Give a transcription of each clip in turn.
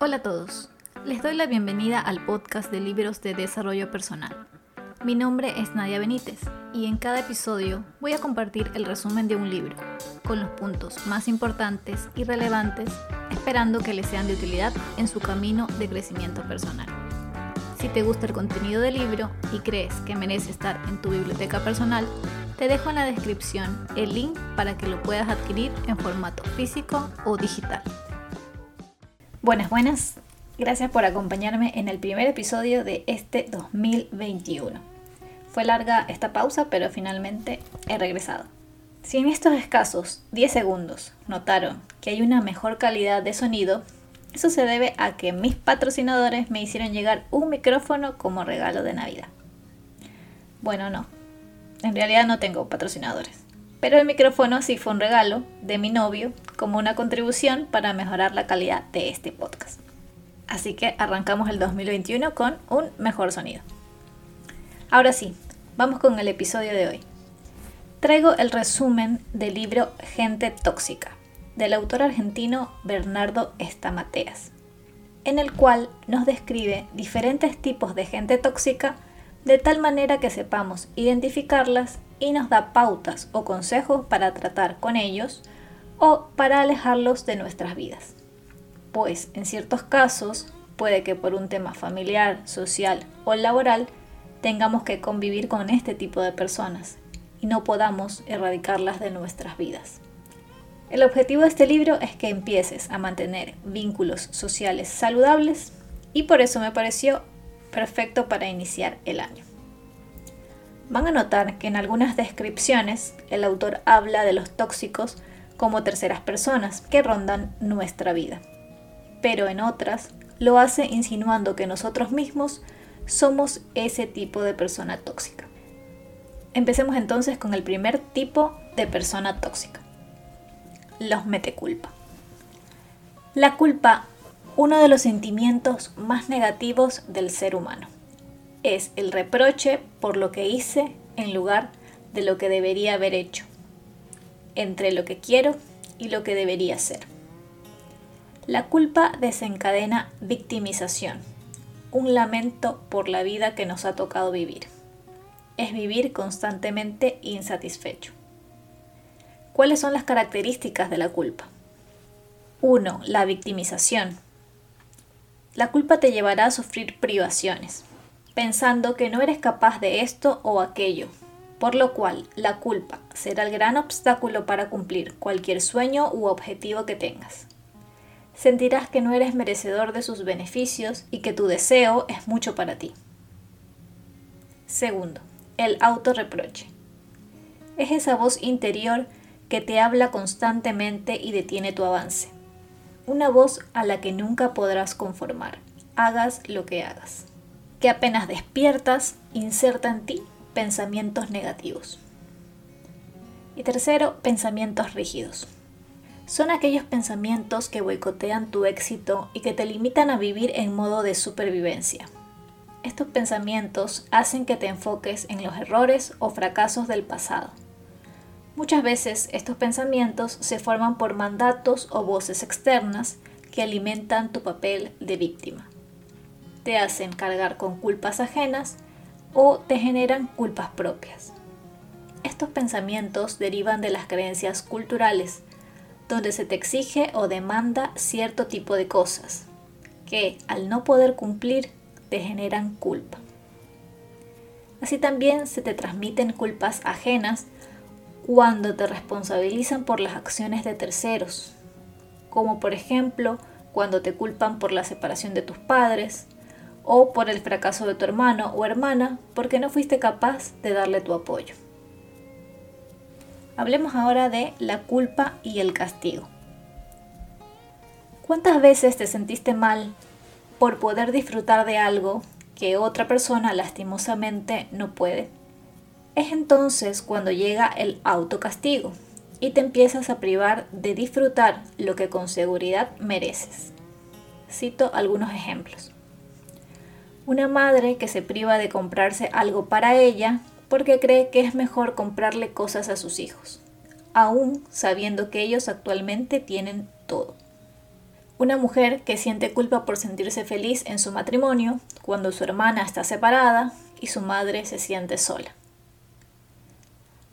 Hola a todos, les doy la bienvenida al podcast de libros de desarrollo personal. Mi nombre es Nadia Benítez y en cada episodio voy a compartir el resumen de un libro, con los puntos más importantes y relevantes, esperando que les sean de utilidad en su camino de crecimiento personal. Si te gusta el contenido del libro y crees que merece estar en tu biblioteca personal, te dejo en la descripción el link para que lo puedas adquirir en formato físico o digital. Buenas, buenas. Gracias por acompañarme en el primer episodio de este 2021. Fue larga esta pausa, pero finalmente he regresado. Si en estos escasos 10 segundos notaron que hay una mejor calidad de sonido, eso se debe a que mis patrocinadores me hicieron llegar un micrófono como regalo de Navidad. Bueno, no. En realidad no tengo patrocinadores. Pero el micrófono sí fue un regalo de mi novio como una contribución para mejorar la calidad de este podcast. Así que arrancamos el 2021 con un mejor sonido. Ahora sí, vamos con el episodio de hoy. Traigo el resumen del libro Gente Tóxica del autor argentino Bernardo Estamateas, en el cual nos describe diferentes tipos de gente tóxica de tal manera que sepamos identificarlas y nos da pautas o consejos para tratar con ellos o para alejarlos de nuestras vidas. Pues en ciertos casos puede que por un tema familiar, social o laboral tengamos que convivir con este tipo de personas y no podamos erradicarlas de nuestras vidas. El objetivo de este libro es que empieces a mantener vínculos sociales saludables y por eso me pareció perfecto para iniciar el año. Van a notar que en algunas descripciones el autor habla de los tóxicos como terceras personas que rondan nuestra vida, pero en otras lo hace insinuando que nosotros mismos somos ese tipo de persona tóxica. Empecemos entonces con el primer tipo de persona tóxica los mete culpa. La culpa, uno de los sentimientos más negativos del ser humano, es el reproche por lo que hice en lugar de lo que debería haber hecho, entre lo que quiero y lo que debería ser. La culpa desencadena victimización, un lamento por la vida que nos ha tocado vivir. Es vivir constantemente insatisfecho. ¿Cuáles son las características de la culpa? 1. La victimización. La culpa te llevará a sufrir privaciones, pensando que no eres capaz de esto o aquello, por lo cual la culpa será el gran obstáculo para cumplir cualquier sueño u objetivo que tengas. Sentirás que no eres merecedor de sus beneficios y que tu deseo es mucho para ti. Segundo, el autorreproche. Es esa voz interior que te habla constantemente y detiene tu avance. Una voz a la que nunca podrás conformar, hagas lo que hagas. Que apenas despiertas, inserta en ti pensamientos negativos. Y tercero, pensamientos rígidos. Son aquellos pensamientos que boicotean tu éxito y que te limitan a vivir en modo de supervivencia. Estos pensamientos hacen que te enfoques en los errores o fracasos del pasado Muchas veces estos pensamientos se forman por mandatos o voces externas que alimentan tu papel de víctima. Te hacen cargar con culpas ajenas o te generan culpas propias. Estos pensamientos derivan de las creencias culturales, donde se te exige o demanda cierto tipo de cosas, que al no poder cumplir te generan culpa. Así también se te transmiten culpas ajenas cuando te responsabilizan por las acciones de terceros, como por ejemplo cuando te culpan por la separación de tus padres o por el fracaso de tu hermano o hermana porque no fuiste capaz de darle tu apoyo. Hablemos ahora de la culpa y el castigo. ¿Cuántas veces te sentiste mal por poder disfrutar de algo que otra persona lastimosamente no puede? Es entonces cuando llega el autocastigo y te empiezas a privar de disfrutar lo que con seguridad mereces. Cito algunos ejemplos. Una madre que se priva de comprarse algo para ella porque cree que es mejor comprarle cosas a sus hijos, aún sabiendo que ellos actualmente tienen todo. Una mujer que siente culpa por sentirse feliz en su matrimonio cuando su hermana está separada y su madre se siente sola.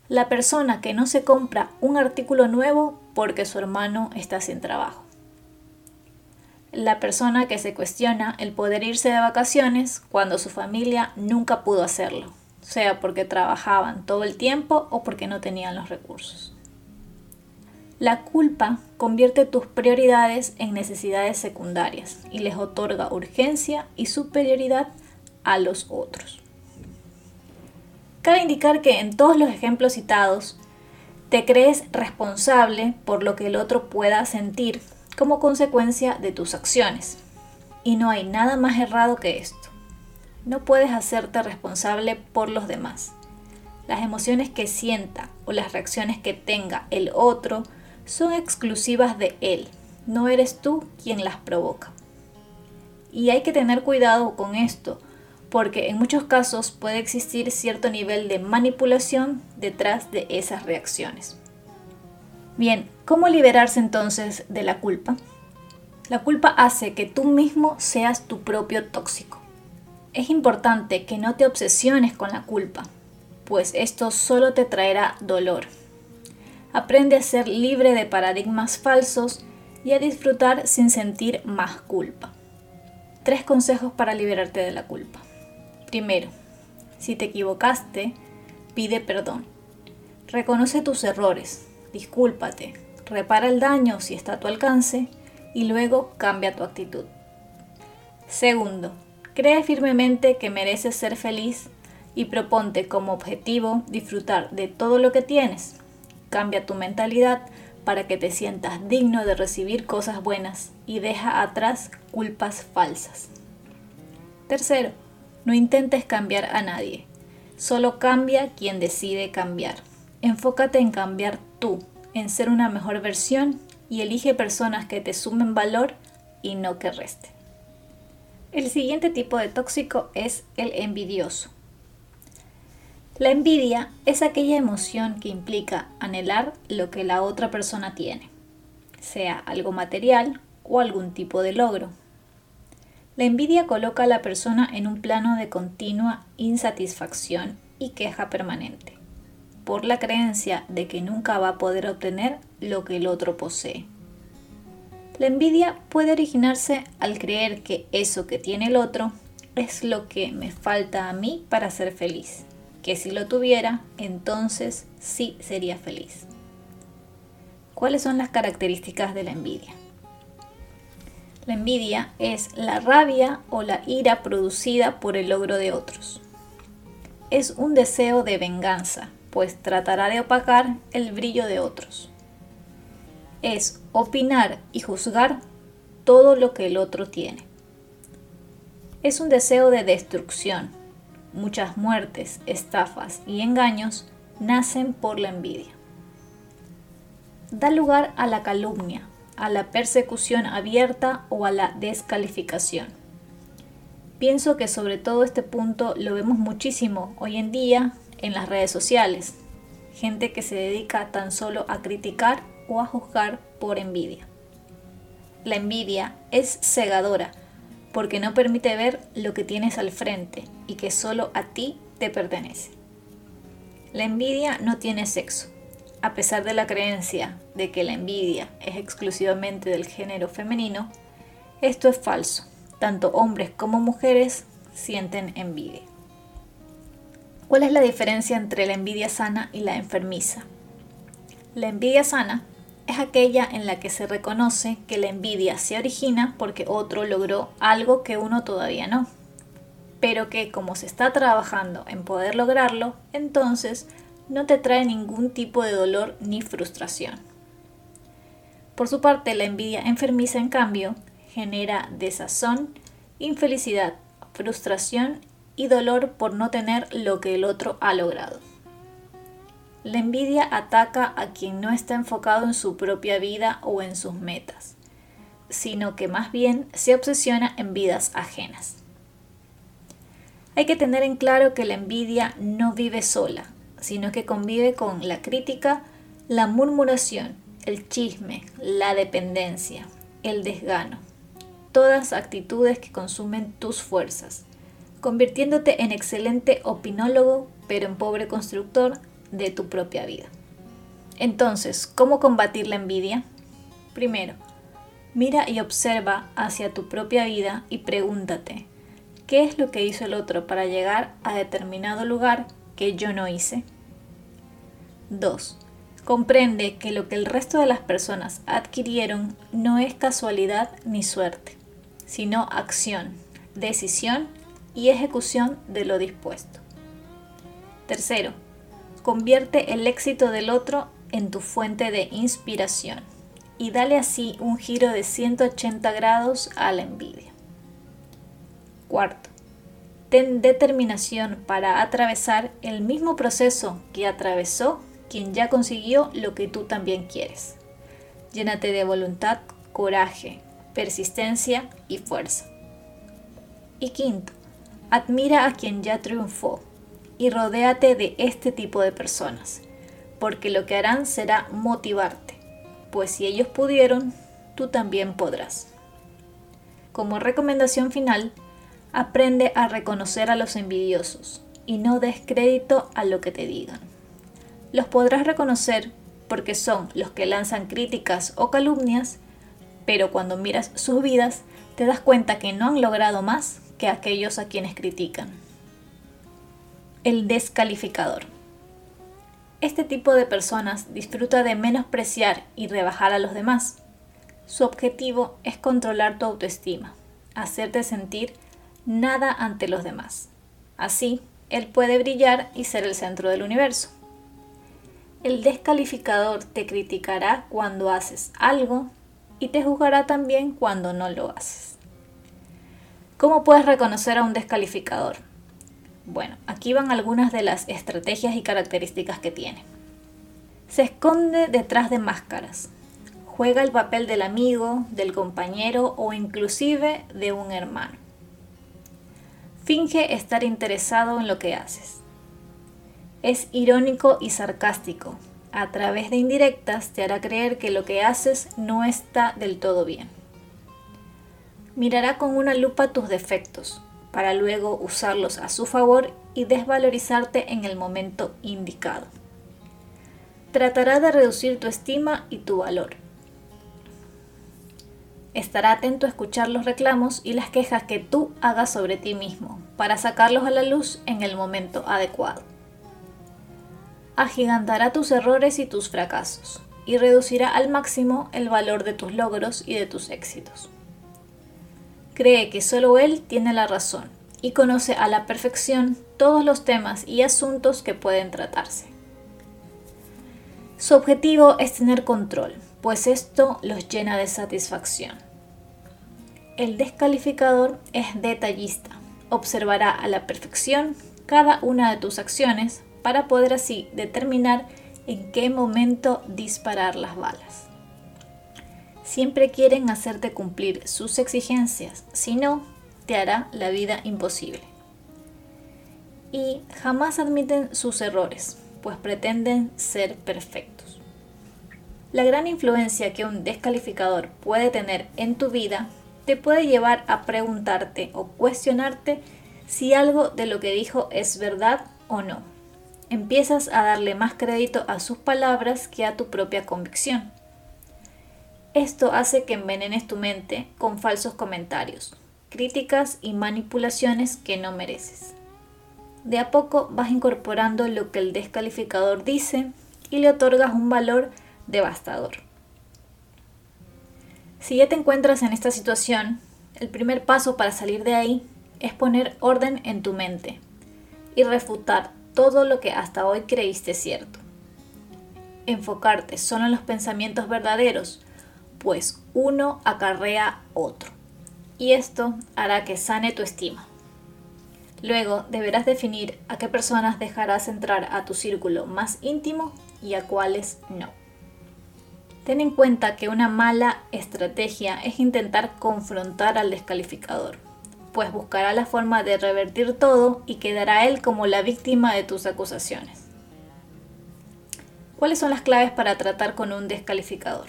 La persona que no se compra un artículo nuevo porque su hermano está sin trabajo. La persona que se cuestiona el poder irse de vacaciones cuando su familia nunca pudo hacerlo, sea porque trabajaban todo el tiempo o porque no tenían los recursos. La culpa convierte tus prioridades en necesidades secundarias y les otorga urgencia y superioridad a los otros. Cabe indicar que en todos los ejemplos citados, te crees responsable por lo que el otro pueda sentir como consecuencia de tus acciones. Y no hay nada más errado que esto. No puedes hacerte responsable por los demás. Las emociones que sienta o las reacciones que tenga el otro son exclusivas de él, no eres tú quien las provoca. Y hay que tener cuidado con esto, porque en muchos casos puede existir cierto nivel de manipulación detrás de esas reacciones. Bien, ¿cómo liberarse entonces de la culpa? La culpa hace que tú mismo seas tu propio tóxico. Es importante que no te obsesiones con la culpa, pues esto solo te traerá dolor Aprende a ser libre de paradigmas falsos y a disfrutar sin sentir más culpa. Tres consejos para liberarte de la culpa. Primero, si te equivocaste, pide perdón. Reconoce tus errores, discúlpate, repara el daño si está a tu alcance y luego cambia tu actitud. Segundo, cree firmemente que mereces ser feliz y proponte como objetivo disfrutar de todo lo que tienes, Cambia tu mentalidad para que te sientas digno de recibir cosas buenas y deja atrás culpas falsas. Tercero, no intentes cambiar a nadie. Solo cambia quien decide cambiar. Enfócate en cambiar tú, en ser una mejor versión y elige personas que te sumen valor y no que resten. El siguiente tipo de tóxico es el envidioso. La envidia es aquella emoción que implica anhelar lo que la otra persona tiene, sea algo material o algún tipo de logro. La envidia coloca a la persona en un plano de continua insatisfacción y queja permanente, por la creencia de que nunca va a poder obtener lo que el otro posee. La envidia puede originarse al creer que eso que tiene el otro es lo que me falta a mí para ser feliz que si lo tuviera, entonces sí sería feliz. ¿Cuáles son las características de la envidia? La envidia es la rabia o la ira producida por el logro de otros. Es un deseo de venganza, pues tratará de opacar el brillo de otros. Es opinar y juzgar todo lo que el otro tiene. Es un deseo de destrucción, muchas muertes, estafas y engaños nacen por la envidia. Da lugar a la calumnia, a la persecución abierta o a la descalificación. Pienso que sobre todo este punto lo vemos muchísimo hoy en día en las redes sociales. Gente que se dedica tan solo a criticar o a juzgar por envidia. La envidia es cegadora porque no permite ver lo que tienes al frente y que solo a ti te pertenece. La envidia no tiene sexo, a pesar de la creencia de que la envidia es exclusivamente del género femenino, esto es falso. Tanto hombres como mujeres sienten envidia. ¿Cuál es la diferencia entre la envidia sana y la enfermiza? La envidia sana es aquella en la que se reconoce que la envidia se origina porque otro logró algo que uno todavía no, pero que como se está trabajando en poder lograrlo, entonces no te trae ningún tipo de dolor ni frustración. Por su parte, la envidia enfermiza, en cambio, genera desazón, infelicidad, frustración y dolor por no tener lo que el otro ha logrado. La envidia ataca a quien no está enfocado en su propia vida o en sus metas, sino que más bien se obsesiona en vidas ajenas. Hay que tener en claro que la envidia no vive sola, sino que convive con la crítica, la murmuración, el chisme, la dependencia, el desgano, todas actitudes que consumen tus fuerzas, convirtiéndote en excelente opinólogo, pero en pobre constructor de tu propia vida. Entonces, ¿cómo combatir la envidia? Primero, mira y observa hacia tu propia vida y pregúntate, ¿qué es lo que hizo el otro para llegar a determinado lugar que yo no hice? 2. Comprende que lo que el resto de las personas adquirieron no es casualidad ni suerte, sino acción, decisión y ejecución de lo dispuesto. Tercero, convierte el éxito del otro en tu fuente de inspiración y dale así un giro de 180 grados a la envidia. Cuarto, ten determinación para atravesar el mismo proceso que atravesó quien ya consiguió lo que tú también quieres. Llénate de voluntad, coraje, persistencia y fuerza. Y quinto, admira a quien ya triunfó y rodéate de este tipo de personas, porque lo que harán será motivarte, pues si ellos pudieron, tú también podrás. Como recomendación final, aprende a reconocer a los envidiosos y no des crédito a lo que te digan los podrás reconocer porque son los que lanzan críticas o calumnias, pero cuando miras sus vidas te das cuenta que no han logrado más que aquellos a quienes critican. El descalificador. Este tipo de personas disfruta de menospreciar y rebajar a los demás. Su objetivo es controlar tu autoestima, hacerte sentir nada ante los demás. Así, él puede brillar y ser el centro del universo. El descalificador te criticará cuando haces algo y te juzgará también cuando no lo haces. ¿Cómo puedes reconocer a un descalificador? Bueno, aquí van algunas de las estrategias y características que tiene. Se esconde detrás de máscaras. Juega el papel del amigo, del compañero o inclusive de un hermano. Finge estar interesado en lo que haces es irónico y sarcástico. A través de indirectas te hará creer que lo que haces no está del todo bien. Mirará con una lupa tus defectos, para luego usarlos a su favor y desvalorizarte en el momento indicado. Tratará de reducir tu estima y tu valor. Estará atento a escuchar los reclamos y las quejas que tú hagas sobre ti mismo, para sacarlos a la luz en el momento adecuado agigantará tus errores y tus fracasos y reducirá al máximo el valor de tus logros y de tus éxitos. Cree que solo él tiene la razón y conoce a la perfección todos los temas y asuntos que pueden tratarse. Su objetivo es tener control, pues esto los llena de satisfacción. El descalificador es detallista, observará a la perfección cada una de tus acciones para poder así determinar en qué momento disparar las balas. Siempre quieren hacerte cumplir sus exigencias, si no, te hará la vida imposible. Y jamás admiten sus errores, pues pretenden ser perfectos. La gran influencia que un descalificador puede tener en tu vida te puede llevar a preguntarte o cuestionarte si algo de lo que dijo es verdad o no empiezas a darle más crédito a sus palabras que a tu propia convicción. Esto hace que envenenes tu mente con falsos comentarios, críticas y manipulaciones que no mereces. De a poco vas incorporando lo que el descalificador dice y le otorgas un valor devastador. Si ya te encuentras en esta situación, el primer paso para salir de ahí es poner orden en tu mente y refutar todo lo que hasta hoy creíste cierto. Enfocarte solo en los pensamientos verdaderos, pues uno acarrea otro. Y esto hará que sane tu estima. Luego deberás definir a qué personas dejarás entrar a tu círculo más íntimo y a cuáles no. Ten en cuenta que una mala estrategia es intentar confrontar al descalificador pues buscará la forma de revertir todo y quedará él como la víctima de tus acusaciones. ¿Cuáles son las claves para tratar con un descalificador?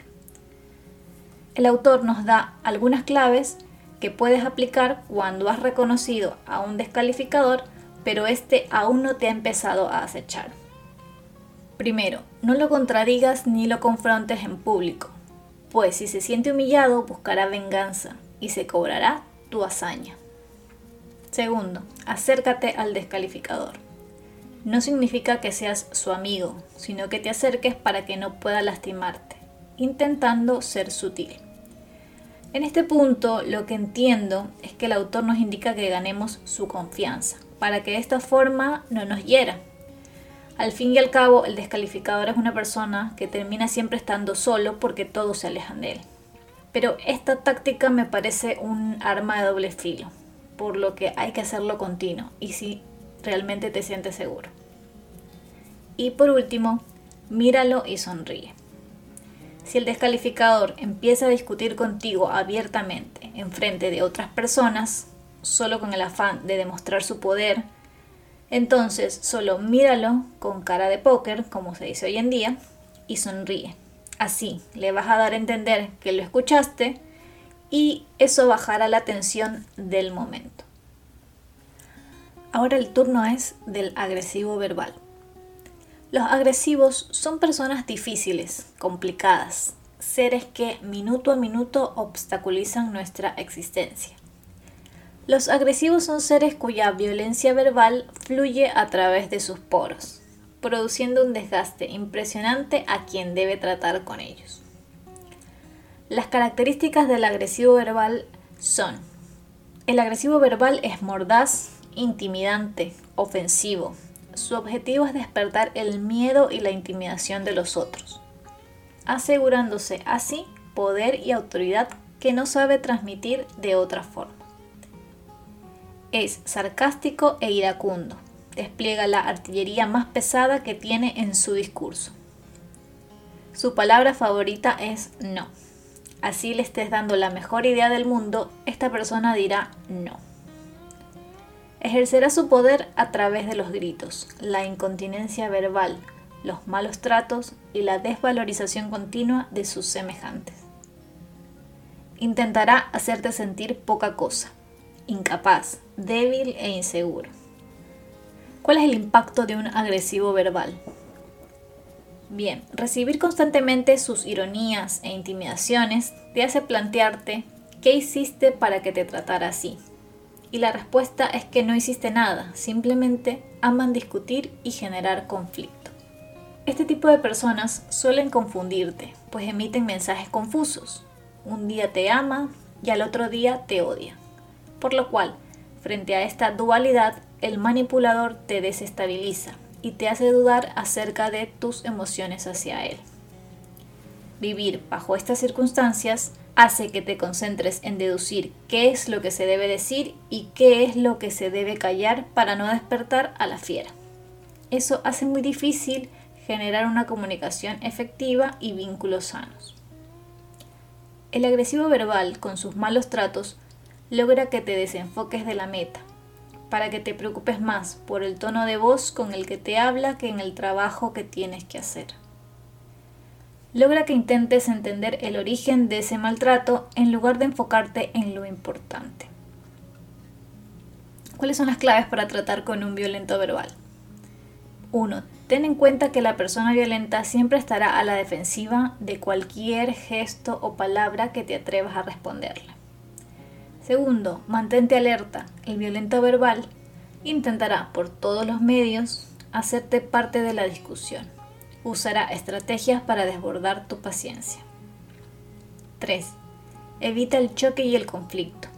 El autor nos da algunas claves que puedes aplicar cuando has reconocido a un descalificador, pero este aún no te ha empezado a acechar. Primero, no lo contradigas ni lo confrontes en público, pues si se siente humillado buscará venganza y se cobrará tu hazaña. Segundo, acércate al descalificador. No significa que seas su amigo, sino que te acerques para que no pueda lastimarte, intentando ser sutil. En este punto, lo que entiendo es que el autor nos indica que ganemos su confianza, para que de esta forma no nos hiera al fin y al cabo, el descalificador es una persona que termina siempre estando solo porque todos se alejan de él. Pero esta táctica me parece un arma de doble filo, por lo que hay que hacerlo continuo y si realmente te sientes seguro. Y por último, míralo y sonríe. Si el descalificador empieza a discutir contigo abiertamente en frente de otras personas, solo con el afán de demostrar su poder, entonces solo míralo con cara de póker, como se dice hoy en día, y sonríe. Así le vas a dar a entender que lo escuchaste y eso bajará la tensión del momento. Ahora el turno es del agresivo verbal. Los agresivos son personas difíciles, complicadas, seres que minuto a minuto obstaculizan nuestra existencia. Los agresivos son seres cuya violencia verbal fluye a través de sus poros, produciendo un desgaste impresionante a quien debe tratar con ellos. Las características del agresivo verbal son, el agresivo verbal es mordaz, intimidante, ofensivo. Su objetivo es despertar el miedo y la intimidación de los otros, asegurándose así poder y autoridad que no sabe transmitir de otra forma. Es sarcástico e iracundo. Despliega la artillería más pesada que tiene en su discurso. Su palabra favorita es no. Así le estés dando la mejor idea del mundo, esta persona dirá no. Ejercerá su poder a través de los gritos, la incontinencia verbal, los malos tratos y la desvalorización continua de sus semejantes. Intentará hacerte sentir poca cosa, incapaz, débil e inseguro. ¿Cuál es el impacto de un agresivo verbal? Bien, recibir constantemente sus ironías e intimidaciones te hace plantearte qué hiciste para que te tratara así. Y la respuesta es que no hiciste nada, simplemente aman discutir y generar conflicto. Este tipo de personas suelen confundirte, pues emiten mensajes confusos. Un día te ama y al otro día te odia por lo cual, frente a esta dualidad, el manipulador te desestabiliza y te hace dudar acerca de tus emociones hacia él. Vivir bajo estas circunstancias hace que te concentres en deducir qué es lo que se debe decir y qué es lo que se debe callar para no despertar a la fiera. Eso hace muy difícil generar una comunicación efectiva y vínculos sanos. El agresivo verbal, con sus malos tratos, logra que te desenfoques de la meta, para que te preocupes más por el tono de voz con el que te habla que en el trabajo que tienes que hacer. Logra que intentes entender el origen de ese maltrato en lugar de enfocarte en lo importante. ¿Cuáles son las claves para tratar con un violento verbal? 1. Ten en cuenta que la persona violenta siempre estará a la defensiva de cualquier gesto o palabra que te atrevas a responderle. Segundo, mantente alerta. El violento verbal intentará por todos los medios hacerte parte de la discusión. Usará estrategias para desbordar tu paciencia. 3. Evita el choque y el conflicto.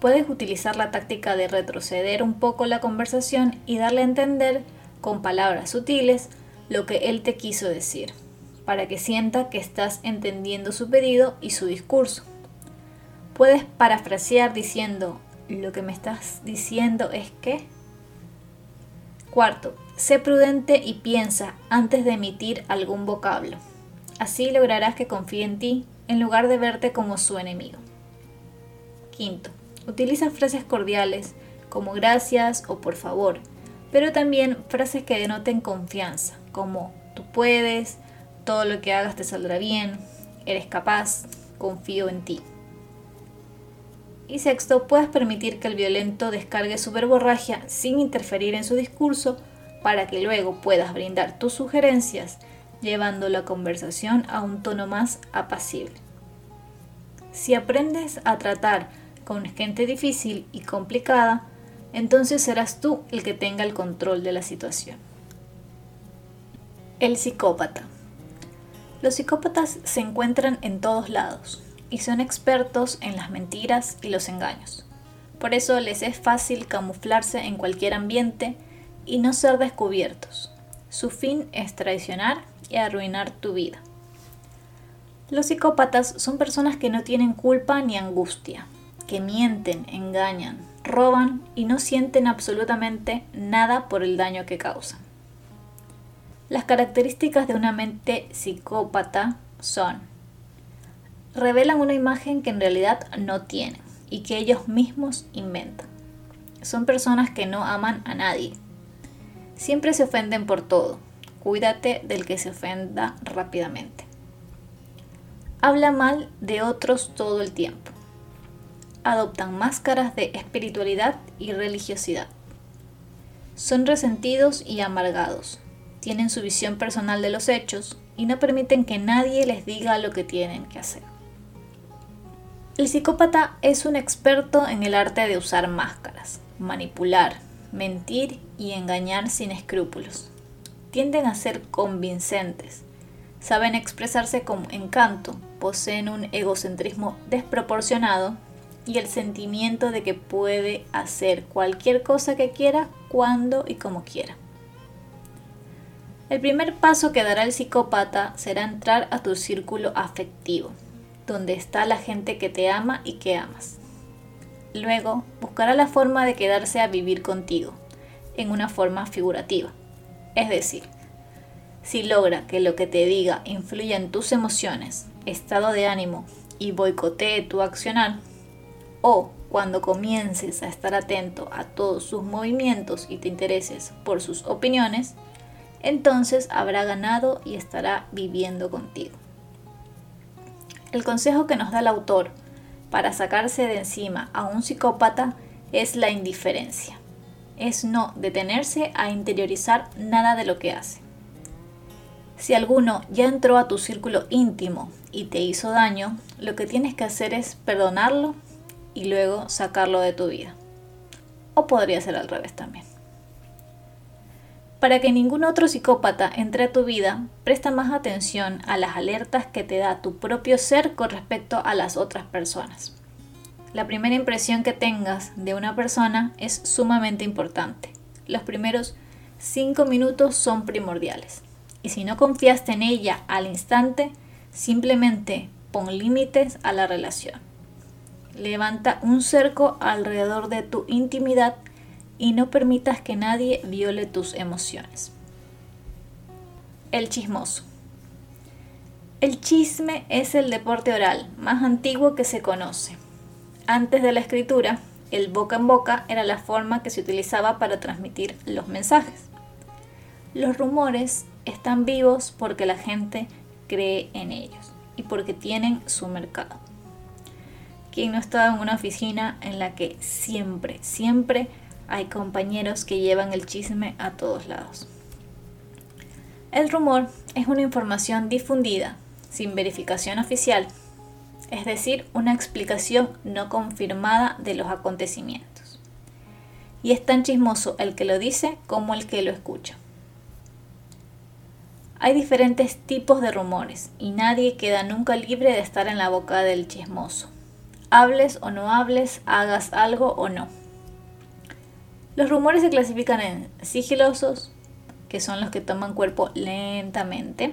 Puedes utilizar la táctica de retroceder un poco la conversación y darle a entender con palabras sutiles lo que él te quiso decir, para que sienta que estás entendiendo su pedido y su discurso. Puedes parafrasear diciendo, lo que me estás diciendo es que... Cuarto, sé prudente y piensa antes de emitir algún vocablo. Así lograrás que confíe en ti en lugar de verte como su enemigo. Quinto, utiliza frases cordiales como gracias o por favor, pero también frases que denoten confianza, como tú puedes, todo lo que hagas te saldrá bien, eres capaz, confío en ti. Y sexto, puedes permitir que el violento descargue su verborragia sin interferir en su discurso para que luego puedas brindar tus sugerencias llevando la conversación a un tono más apacible. Si aprendes a tratar con gente difícil y complicada, entonces serás tú el que tenga el control de la situación. El psicópata. Los psicópatas se encuentran en todos lados y son expertos en las mentiras y los engaños. Por eso les es fácil camuflarse en cualquier ambiente y no ser descubiertos. Su fin es traicionar y arruinar tu vida. Los psicópatas son personas que no tienen culpa ni angustia, que mienten, engañan, roban y no sienten absolutamente nada por el daño que causan. Las características de una mente psicópata son revelan una imagen que en realidad no tienen y que ellos mismos inventan. Son personas que no aman a nadie. Siempre se ofenden por todo, Cuídate del que se ofenda rápidamente. Habla mal de otros todo el tiempo. Adoptan máscaras de espiritualidad y religiosidad. Son resentidos y amargados. Tienen su visión personal de los hechos y no permiten que nadie les diga lo que tienen que hacer. El psicópata es un experto en el arte de usar máscaras, manipular, mentir y engañar sin escrúpulos tienden a ser convincentes. Saben expresarse con encanto, poseen un egocentrismo desproporcionado y el sentimiento de que puede hacer cualquier cosa que quiera, cuando y como quiera. El primer paso que dará el psicópata será entrar a tu círculo afectivo, donde está la gente que te ama y que amas. Luego buscará la forma de quedarse a vivir contigo, en una forma figurativa. Es decir, si logra que lo que te diga influya en tus emociones, estado de ánimo y boicotee tu accionar, o cuando comiences a estar atento a todos sus movimientos y te intereses por sus opiniones, entonces habrá ganado y estará viviendo contigo. El consejo que nos da el autor para sacarse de encima a un psicópata es la indiferencia es no detenerse a interiorizar nada de lo que hace. Si alguno ya entró a tu círculo íntimo y te hizo daño, lo que tienes que hacer es perdonarlo y luego sacarlo de tu vida. O podría ser al revés también. Para que ningún otro psicópata entre a tu vida, presta más atención a las alertas que te da tu propio ser con respecto a las otras personas. La primera impresión que tengas de una persona es sumamente importante. Los primeros cinco minutos son primordiales. Y si no confiaste en ella al instante, simplemente pon límites a la relación. Levanta un cerco alrededor de tu intimidad y no permitas que nadie viole tus emociones. El chismoso. El chisme es el deporte oral más antiguo que se conoce. Antes de la escritura, el boca en boca era la forma que se utilizaba para transmitir los mensajes. Los rumores están vivos porque la gente cree en ellos y porque tienen su mercado. ¿Quién no estaba en una oficina en la que siempre, siempre hay compañeros que llevan el chisme a todos lados? El rumor es una información difundida, sin verificación oficial, es decir, una explicación no confirmada de los acontecimientos. Y es tan chismoso el que lo dice como el que lo escucha. Hay diferentes tipos de rumores y nadie queda nunca libre de estar en la boca del chismoso. Hables o no hables, hagas algo o no. Los rumores se clasifican en sigilosos, que son los que toman cuerpo lentamente,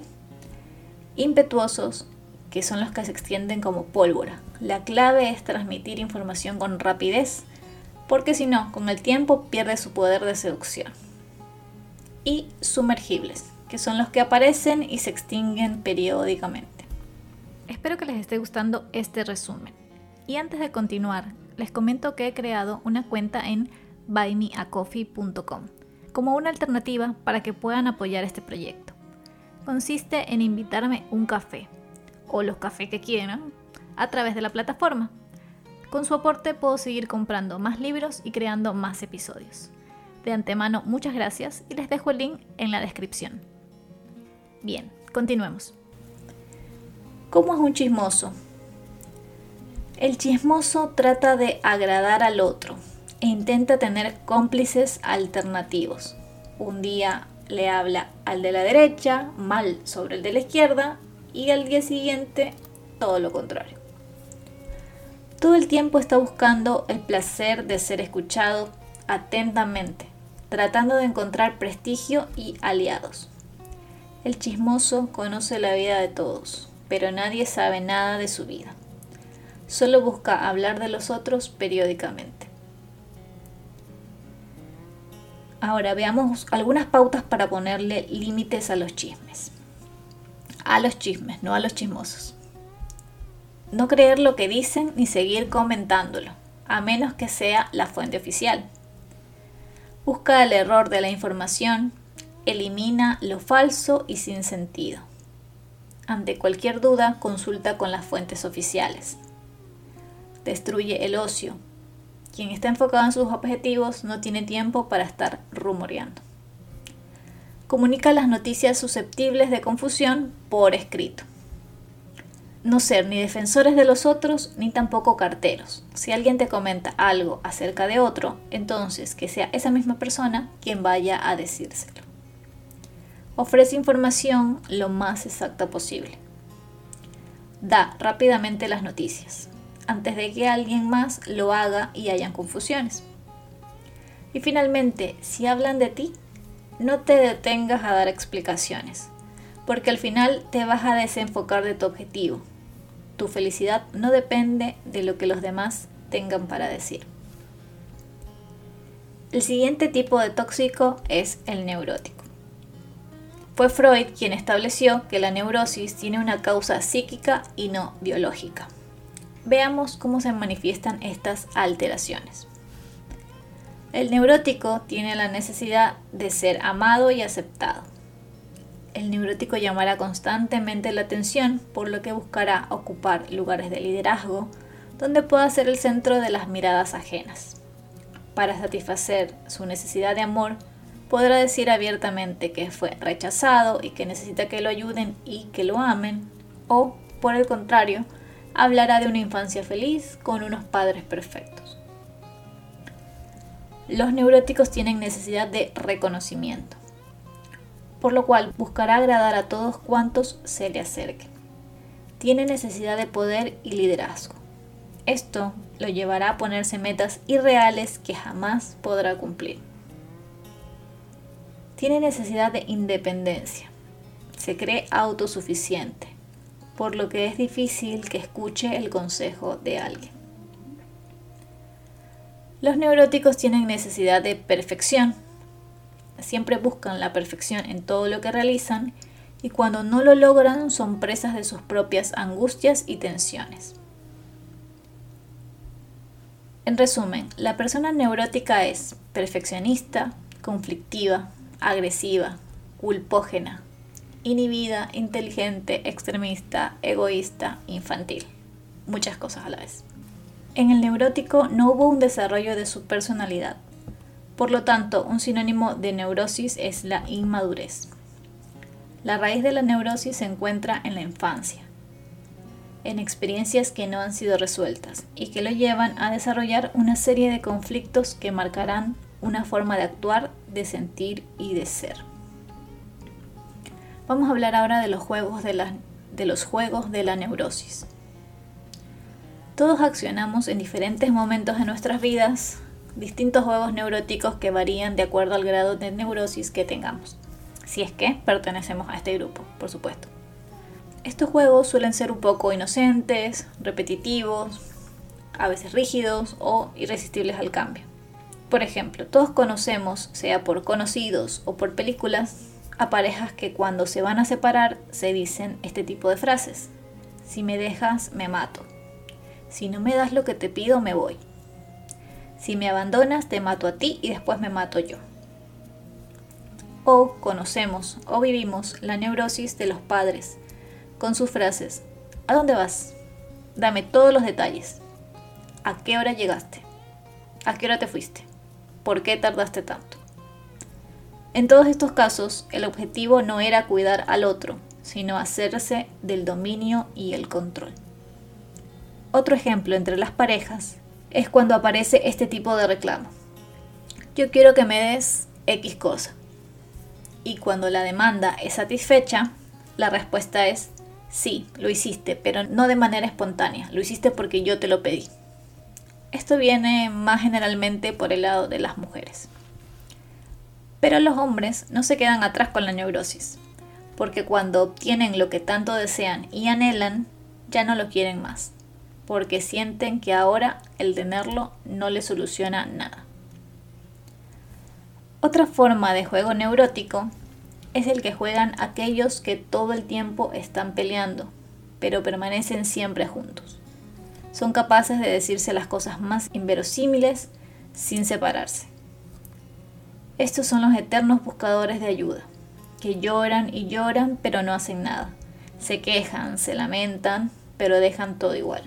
impetuosos, que son los que se extienden como pólvora. La clave es transmitir información con rapidez, porque si no, con el tiempo pierde su poder de seducción. Y sumergibles, que son los que aparecen y se extinguen periódicamente. Espero que les esté gustando este resumen. Y antes de continuar, les comento que he creado una cuenta en buymeacoffee.com como una alternativa para que puedan apoyar este proyecto. Consiste en invitarme un café o los cafés que quieran a través de la plataforma. Con su aporte puedo seguir comprando más libros y creando más episodios. De antemano, muchas gracias y les dejo el link en la descripción. Bien, continuemos. ¿Cómo es un chismoso? El chismoso trata de agradar al otro e intenta tener cómplices alternativos. Un día le habla al de la derecha, mal sobre el de la izquierda, y al día siguiente todo lo contrario. Todo el tiempo está buscando el placer de ser escuchado atentamente, tratando de encontrar prestigio y aliados. El chismoso conoce la vida de todos, pero nadie sabe nada de su vida. Solo busca hablar de los otros periódicamente. Ahora veamos algunas pautas para ponerle límites a los chismes. A los chismes, no a los chismosos. No creer lo que dicen ni seguir comentándolo, a menos que sea la fuente oficial. Busca el error de la información, elimina lo falso y sin sentido. Ante cualquier duda, consulta con las fuentes oficiales. Destruye el ocio, quien está enfocado en sus objetivos no tiene tiempo para estar rumoreando. Comunica las noticias susceptibles de confusión por escrito. No ser ni defensores de los otros ni tampoco carteros. Si alguien te comenta algo acerca de otro, entonces que sea esa misma persona quien vaya a decírselo. Ofrece información lo más exacta posible. Da rápidamente las noticias antes de que alguien más lo haga y hayan confusiones. Y finalmente, si hablan de ti, no te detengas a dar explicaciones, porque al final te vas a desenfocar de tu objetivo. Tu felicidad no depende de lo que los demás tengan para decir. El siguiente tipo de tóxico es el neurótico. Fue Freud quien estableció que la neurosis tiene una causa psíquica y no biológica. Veamos cómo se manifiestan estas alteraciones. El neurótico tiene la necesidad de ser amado y aceptado. El neurótico llamará constantemente la atención, por lo que buscará ocupar lugares de liderazgo donde pueda ser el centro de las miradas ajenas. Para satisfacer su necesidad de amor, podrá decir abiertamente que fue rechazado y que necesita que lo ayuden y que lo amen, o, por el contrario, hablará de una infancia feliz con unos padres perfectos. Los neuróticos tienen necesidad de reconocimiento, por lo cual buscará agradar a todos cuantos se le acerquen. Tiene necesidad de poder y liderazgo. Esto lo llevará a ponerse metas irreales que jamás podrá cumplir. Tiene necesidad de independencia. Se cree autosuficiente por lo que es difícil que escuche el consejo de alguien. Los neuróticos tienen necesidad de perfección. Siempre buscan la perfección en todo lo que realizan y cuando no lo logran son presas de sus propias angustias y tensiones. En resumen, la persona neurótica es perfeccionista, conflictiva, agresiva, culpógena, inhibida, inteligente, extremista, egoísta, infantil. Muchas cosas a la vez. En el neurótico no hubo un desarrollo de su personalidad. Por lo tanto, un sinónimo de neurosis es la inmadurez. La raíz de la neurosis se encuentra en la infancia, en experiencias que no han sido resueltas y que lo llevan a desarrollar una serie de conflictos que marcarán una forma de actuar, de sentir y de ser. Vamos a hablar ahora de los juegos de la, de los juegos de la neurosis. Todos accionamos en diferentes momentos de nuestras vidas distintos juegos neuróticos que varían de acuerdo al grado de neurosis que tengamos. Si es que pertenecemos a este grupo, por supuesto. Estos juegos suelen ser un poco inocentes, repetitivos, a veces rígidos o irresistibles al cambio. Por ejemplo, todos conocemos, sea por conocidos o por películas, a parejas que cuando se van a separar se dicen este tipo de frases. Si me dejas, me mato. Si no me das lo que te pido, me voy. Si me abandonas, te mato a ti y después me mato yo. O conocemos o vivimos la neurosis de los padres con sus frases. ¿A dónde vas? Dame todos los detalles. ¿A qué hora llegaste? ¿A qué hora te fuiste? ¿Por qué tardaste tanto? En todos estos casos, el objetivo no era cuidar al otro, sino hacerse del dominio y el control. Otro ejemplo entre las parejas es cuando aparece este tipo de reclamo. Yo quiero que me des X cosa. Y cuando la demanda es satisfecha, la respuesta es sí, lo hiciste, pero no de manera espontánea, lo hiciste porque yo te lo pedí. Esto viene más generalmente por el lado de las mujeres. Pero los hombres no se quedan atrás con la neurosis, porque cuando obtienen lo que tanto desean y anhelan, ya no lo quieren más, porque sienten que ahora el tenerlo no les soluciona nada. Otra forma de juego neurótico es el que juegan aquellos que todo el tiempo están peleando, pero permanecen siempre juntos. Son capaces de decirse las cosas más inverosímiles sin separarse. Estos son los eternos buscadores de ayuda, que lloran y lloran pero no hacen nada. Se quejan, se lamentan, pero dejan todo igual.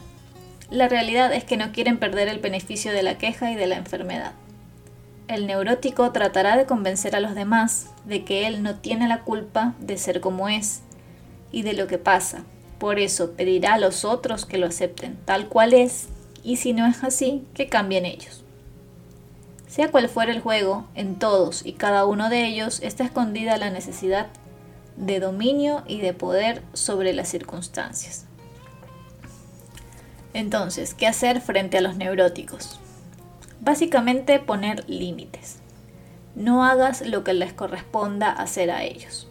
La realidad es que no quieren perder el beneficio de la queja y de la enfermedad. El neurótico tratará de convencer a los demás de que él no tiene la culpa de ser como es y de lo que pasa. Por eso pedirá a los otros que lo acepten tal cual es y si no es así, que cambien ellos. Sea cual fuera el juego, en todos y cada uno de ellos está escondida la necesidad de dominio y de poder sobre las circunstancias. Entonces, ¿qué hacer frente a los neuróticos? Básicamente poner límites. No hagas lo que les corresponda hacer a ellos.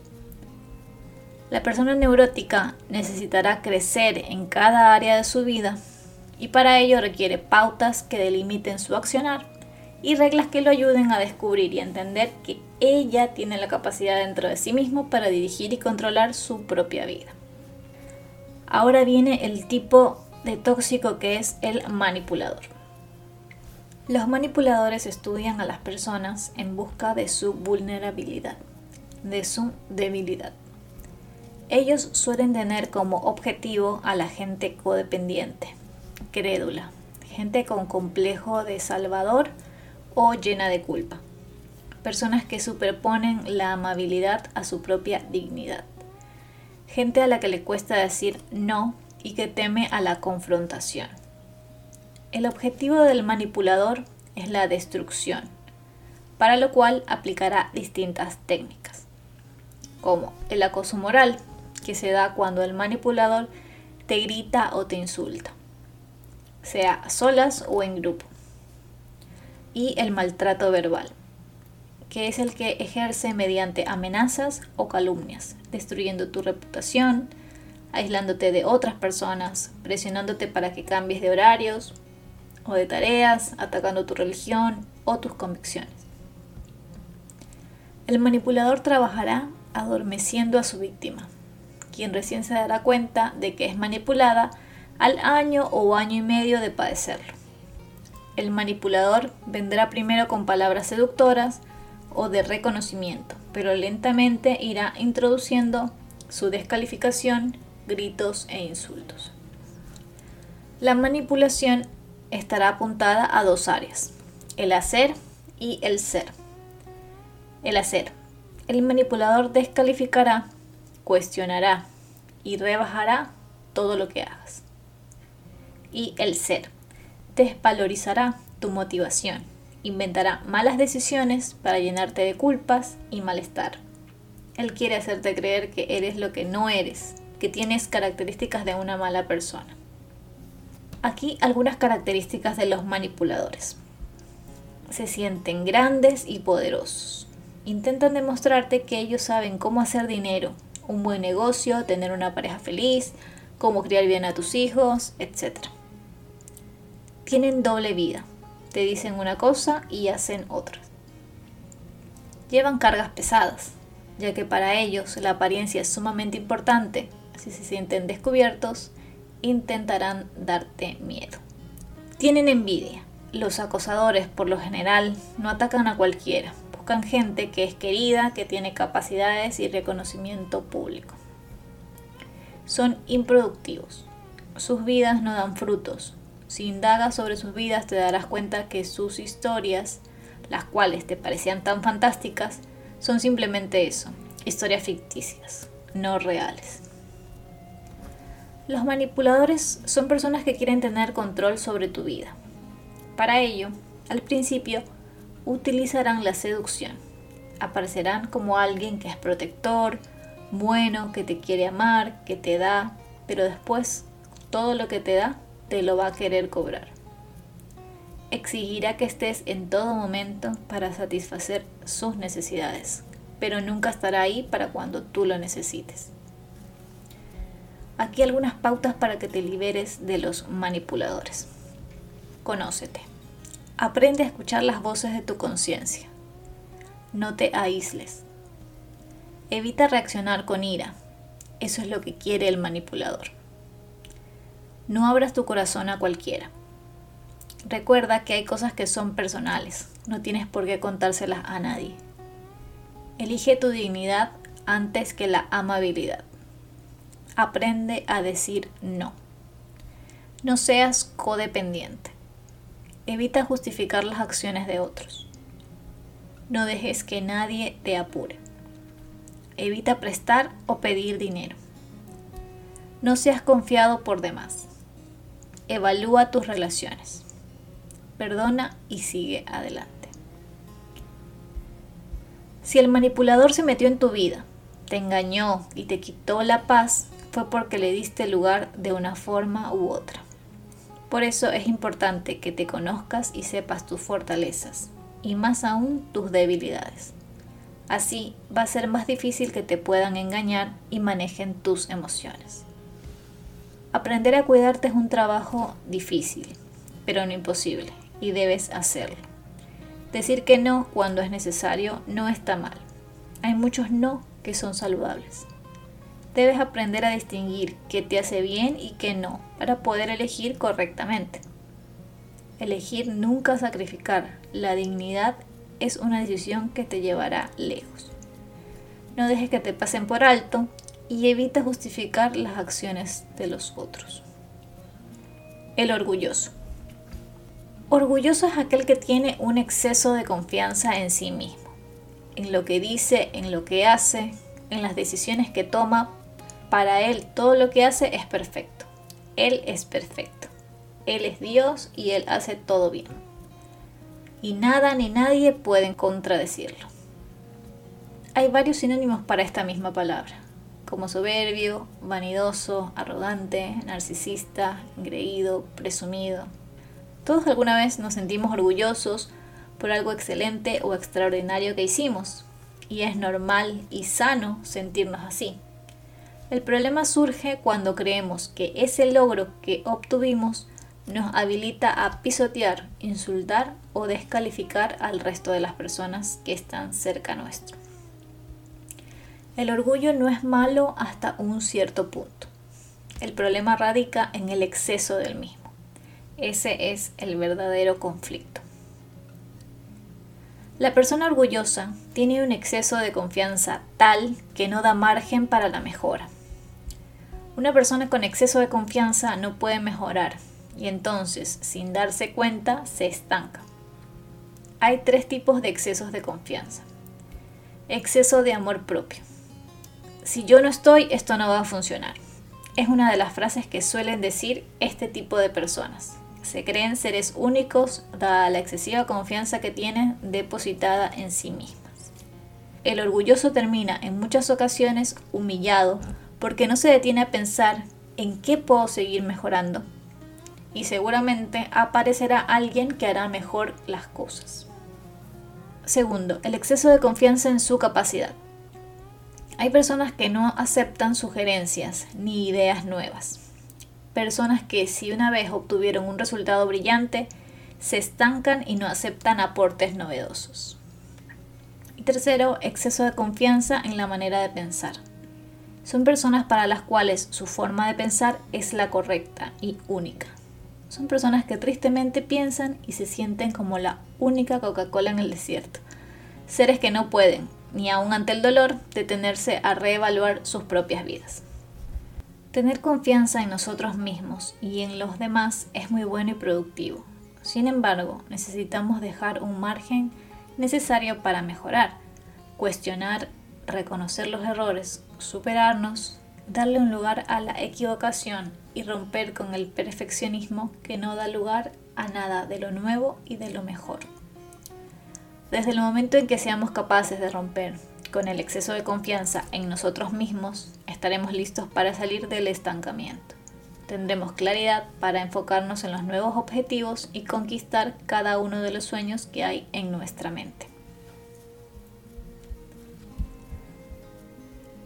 La persona neurótica necesitará crecer en cada área de su vida y para ello requiere pautas que delimiten su accionar y reglas que lo ayuden a descubrir y entender que ella tiene la capacidad dentro de sí mismo para dirigir y controlar su propia vida. Ahora viene el tipo de tóxico que es el manipulador. Los manipuladores estudian a las personas en busca de su vulnerabilidad, de su debilidad. Ellos suelen tener como objetivo a la gente codependiente, crédula, gente con complejo de salvador o llena de culpa. Personas que superponen la amabilidad a su propia dignidad. Gente a la que le cuesta decir no y que teme a la confrontación. El objetivo del manipulador es la destrucción, para lo cual aplicará distintas técnicas, como el acoso moral, que se da cuando el manipulador te grita o te insulta, sea solas o en grupo y el maltrato verbal, que es el que ejerce mediante amenazas o calumnias, destruyendo tu reputación, aislándote de otras personas, presionándote para que cambies de horarios o de tareas, atacando tu religión o tus convicciones. El manipulador trabajará adormeciendo a su víctima, quien recién se dará cuenta de que es manipulada al año o año y medio de padecerlo. El manipulador vendrá primero con palabras seductoras o de reconocimiento, pero lentamente irá introduciendo su descalificación, gritos e insultos. La manipulación estará apuntada a dos áreas, el hacer y el ser. El hacer. El manipulador descalificará, cuestionará y rebajará todo lo que hagas. Y el ser desvalorizará tu motivación, inventará malas decisiones para llenarte de culpas y malestar. Él quiere hacerte creer que eres lo que no eres, que tienes características de una mala persona. Aquí algunas características de los manipuladores. Se sienten grandes y poderosos. Intentan demostrarte que ellos saben cómo hacer dinero, un buen negocio, tener una pareja feliz, cómo criar bien a tus hijos, etc tienen doble vida. Te dicen una cosa y hacen otra. Llevan cargas pesadas, ya que para ellos la apariencia es sumamente importante. Si se sienten descubiertos, intentarán darte miedo. Tienen envidia. Los acosadores por lo general no atacan a cualquiera. Buscan gente que es querida, que tiene capacidades y reconocimiento público. Son improductivos sus vidas no dan frutos. Si indagas sobre sus vidas te darás cuenta que sus historias, las cuales te parecían tan fantásticas, son simplemente eso, historias ficticias, no reales. Los manipuladores son personas que quieren tener control sobre tu vida. Para ello, al principio, utilizarán la seducción. Aparecerán como alguien que es protector, bueno, que te quiere amar, que te da, pero después todo lo que te da te lo va a querer cobrar. Exigirá que estés en todo momento para satisfacer sus necesidades, pero nunca estará ahí para cuando tú lo necesites. Aquí algunas pautas para que te liberes de los manipuladores. Conócete. Aprende a escuchar las voces de tu conciencia. No te aísles. Evita reaccionar con ira. Eso es lo que quiere el manipulador. No abras tu corazón a cualquiera. Recuerda que hay cosas que son personales. No tienes por qué contárselas a nadie. Elige tu dignidad antes que la amabilidad aprende a decir no. No seas codependiente. Evita justificar las acciones de otros. No dejes que nadie te apure. Evita prestar o pedir dinero. No seas confiado por demás. Evalúa tus relaciones. Perdona y sigue adelante. Si el manipulador se metió en tu vida, te engañó y te quitó la paz, fue porque le diste lugar de una forma u otra. Por eso es importante que te conozcas y sepas tus fortalezas y más aún tus debilidades. Así va a ser más difícil que te puedan engañar y manejen tus emociones. Aprender a cuidarte es un trabajo difícil, pero no imposible, y debes hacerlo. Decir que no cuando es necesario no está mal. Hay muchos no que son saludables debes aprender a distinguir qué te hace bien y qué no, para poder elegir correctamente. Elegir nunca sacrificar la dignidad es una decisión que te llevará lejos. No dejes que te pasen por alto y evita justificar las acciones de los otros. El orgulloso. Orgulloso es aquel que tiene un exceso de confianza en sí mismo, en lo que dice, en lo que hace, en las decisiones que toma para Él todo lo que hace es perfecto. Él es perfecto. Él es Dios y Él hace todo bien. Y nada ni nadie pueden contradecirlo. Hay varios sinónimos para esta misma palabra, como soberbio, vanidoso, arrogante, narcisista, engreído, presumido. Todos alguna vez nos sentimos orgullosos por algo excelente o extraordinario que hicimos, y es normal y sano sentirnos así. El problema surge cuando creemos que ese logro que obtuvimos nos habilita a pisotear, insultar o descalificar al resto de las personas que están cerca nuestro. El orgullo no es malo hasta un cierto punto. El problema radica en el exceso del mismo. Ese es el verdadero conflicto. La persona orgullosa tiene un exceso de confianza tal que no da margen para la mejora. Una persona con exceso de confianza no puede mejorar y entonces, sin darse cuenta, se estanca. Hay tres tipos de excesos de confianza. Exceso de amor propio. Si yo no estoy, esto no va a funcionar. Es una de las frases que suelen decir este tipo de personas. Se creen seres únicos dada la excesiva confianza que tienen depositada en sí mismas. El orgulloso termina en muchas ocasiones humillado porque no se detiene a pensar en qué puedo seguir mejorando. Y seguramente aparecerá alguien que hará mejor las cosas. Segundo, el exceso de confianza en su capacidad. Hay personas que no aceptan sugerencias ni ideas nuevas. Personas que si una vez obtuvieron un resultado brillante, se estancan y no aceptan aportes novedosos. Y tercero, exceso de confianza en la manera de pensar son personas para las cuales su forma de pensar es la correcta y única. Son personas que tristemente piensan y se sienten como la única Coca-Cola en el desierto. Seres que no pueden, ni aun ante el dolor, detenerse a reevaluar sus propias vidas. Tener confianza en nosotros mismos y en los demás es muy bueno y productivo. Sin embargo, necesitamos dejar un margen necesario para mejorar, cuestionar, reconocer los errores, superarnos, darle un lugar a la equivocación y romper con el perfeccionismo que no da lugar a nada de lo nuevo y de lo mejor. Desde el momento en que seamos capaces de romper con el exceso de confianza en nosotros mismos, estaremos listos para salir del estancamiento. Tendremos claridad para enfocarnos en los nuevos objetivos y conquistar cada uno de los sueños que hay en nuestra mente.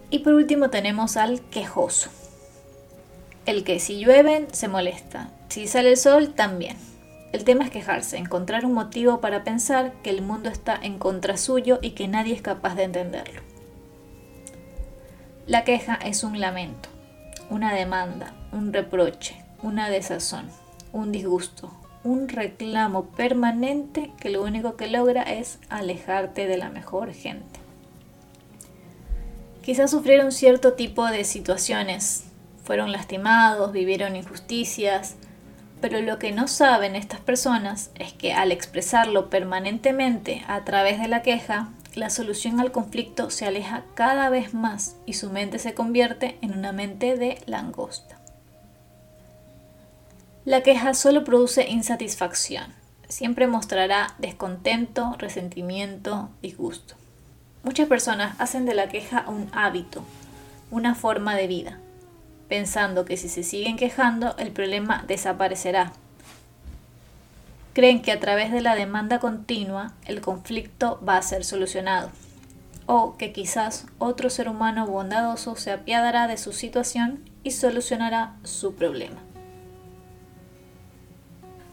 Y por último tenemos al quejoso. El que si llueve se molesta, si sale el sol también. El tema es quejarse, encontrar un motivo para pensar que el mundo está en contra suyo y que nadie es capaz de entenderlo. La queja es un lamento, una demanda, un reproche, una desazón, un disgusto, un reclamo permanente que lo único que logra es alejarte de la mejor gente. Quizás sufrieron cierto tipo de situaciones, fueron lastimados, vivieron injusticias, pero lo que no saben estas personas es que al expresarlo permanentemente a través de la queja, la solución al conflicto se aleja cada vez más y su mente se convierte en una mente de langosta. La queja solo produce insatisfacción. Siempre mostrará descontento, resentimiento, disgusto. Muchas personas hacen de la queja un hábito, una forma de vida pensando que si se siguen quejando el problema desaparecerá. Creen que a través de la demanda continua el conflicto va a ser solucionado o que quizás otro ser humano bondadoso se apiadará de su situación y solucionará su problema.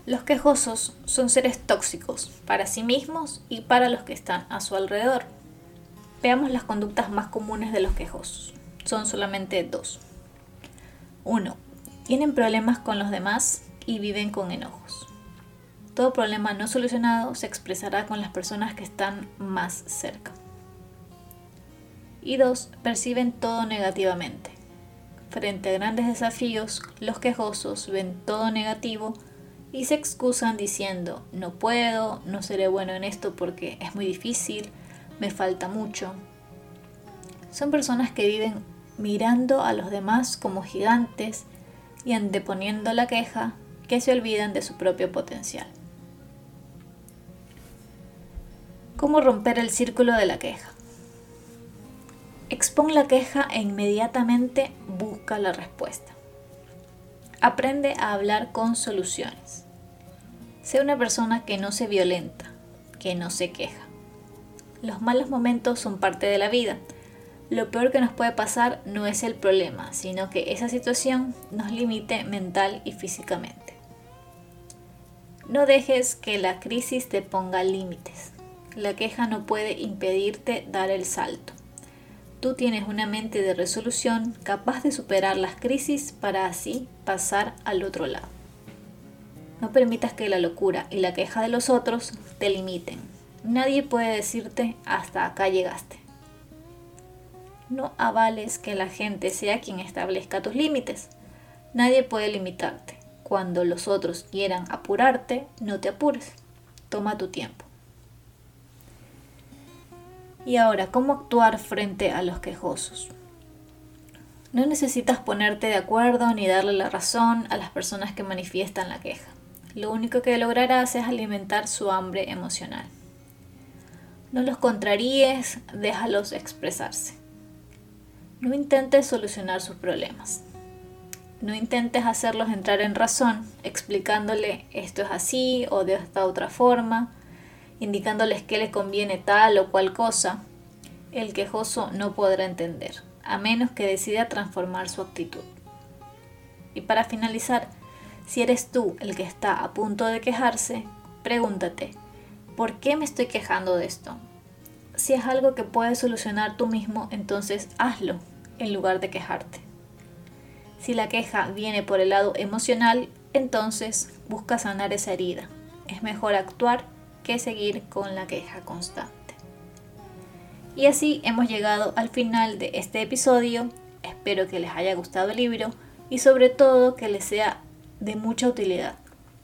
Los quejosos son seres tóxicos para sí mismos y para los que están a su alrededor. Veamos las conductas más comunes de los quejosos. Son solamente dos. 1. Tienen problemas con los demás y viven con enojos. Todo problema no solucionado se expresará con las personas que están más cerca. Y 2. Perciben todo negativamente. Frente a grandes desafíos, los quejosos ven todo negativo y se excusan diciendo no puedo, no seré bueno en esto porque es muy difícil, me falta mucho. Son personas que viven mirando a los demás como gigantes y anteponiendo la queja que se olvidan de su propio potencial. ¿Cómo romper el círculo de la queja? Expon la queja e inmediatamente busca la respuesta. Aprende a hablar con soluciones. Sé una persona que no se violenta, que no se queja. Los malos momentos son parte de la vida lo peor que nos puede pasar no es el problema, sino que esa situación nos limite mental y físicamente. No dejes que la crisis te ponga límites. La queja no puede impedirte dar el salto. Tú tienes una mente de resolución capaz de superar las crisis para así pasar al otro lado. No permitas que la locura y la queja de los otros te limiten. Nadie puede decirte hasta acá llegaste. No avales que la gente sea quien establezca tus límites. Nadie puede limitarte. Cuando los otros quieran apurarte, no te apures. Toma tu tiempo. Y ahora, ¿cómo actuar frente a los quejosos? No necesitas ponerte de acuerdo ni darle la razón a las personas que manifiestan la queja. Lo único que lograrás es alimentar su hambre emocional. No los contraríes, déjalos expresarse. No intentes solucionar sus problemas. No intentes hacerlos entrar en razón, explicándole esto es así o de esta otra forma, indicándoles que les conviene tal o cual cosa. El quejoso no podrá entender, a menos que decida transformar su actitud. Y para finalizar, si eres tú el que está a punto de quejarse, pregúntate, ¿por qué me estoy quejando de esto? Si es algo que puedes solucionar tú mismo, entonces hazlo en lugar de quejarte. Si la queja viene por el lado emocional, entonces busca sanar esa herida. Es mejor actuar que seguir con la queja constante. Y así hemos llegado al final de este episodio. Espero que les haya gustado el libro. y sobre todo que les sea de mucha utilidad.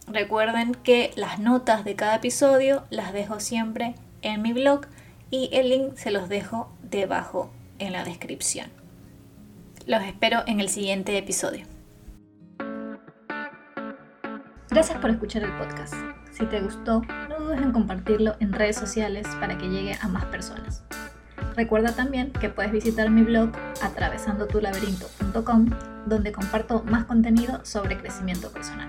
Recuerden que las notas de cada episodio las dejo siempre en mi blog y el link se los dejo debajo en la descripción. Los espero en el siguiente episodio. Gracias por escuchar el podcast. Si te gustó, no dudes en compartirlo en redes sociales para que llegue a más personas. Recuerda también que puedes visitar mi blog atravesandotulaberinto.com donde comparto más contenido sobre crecimiento personal.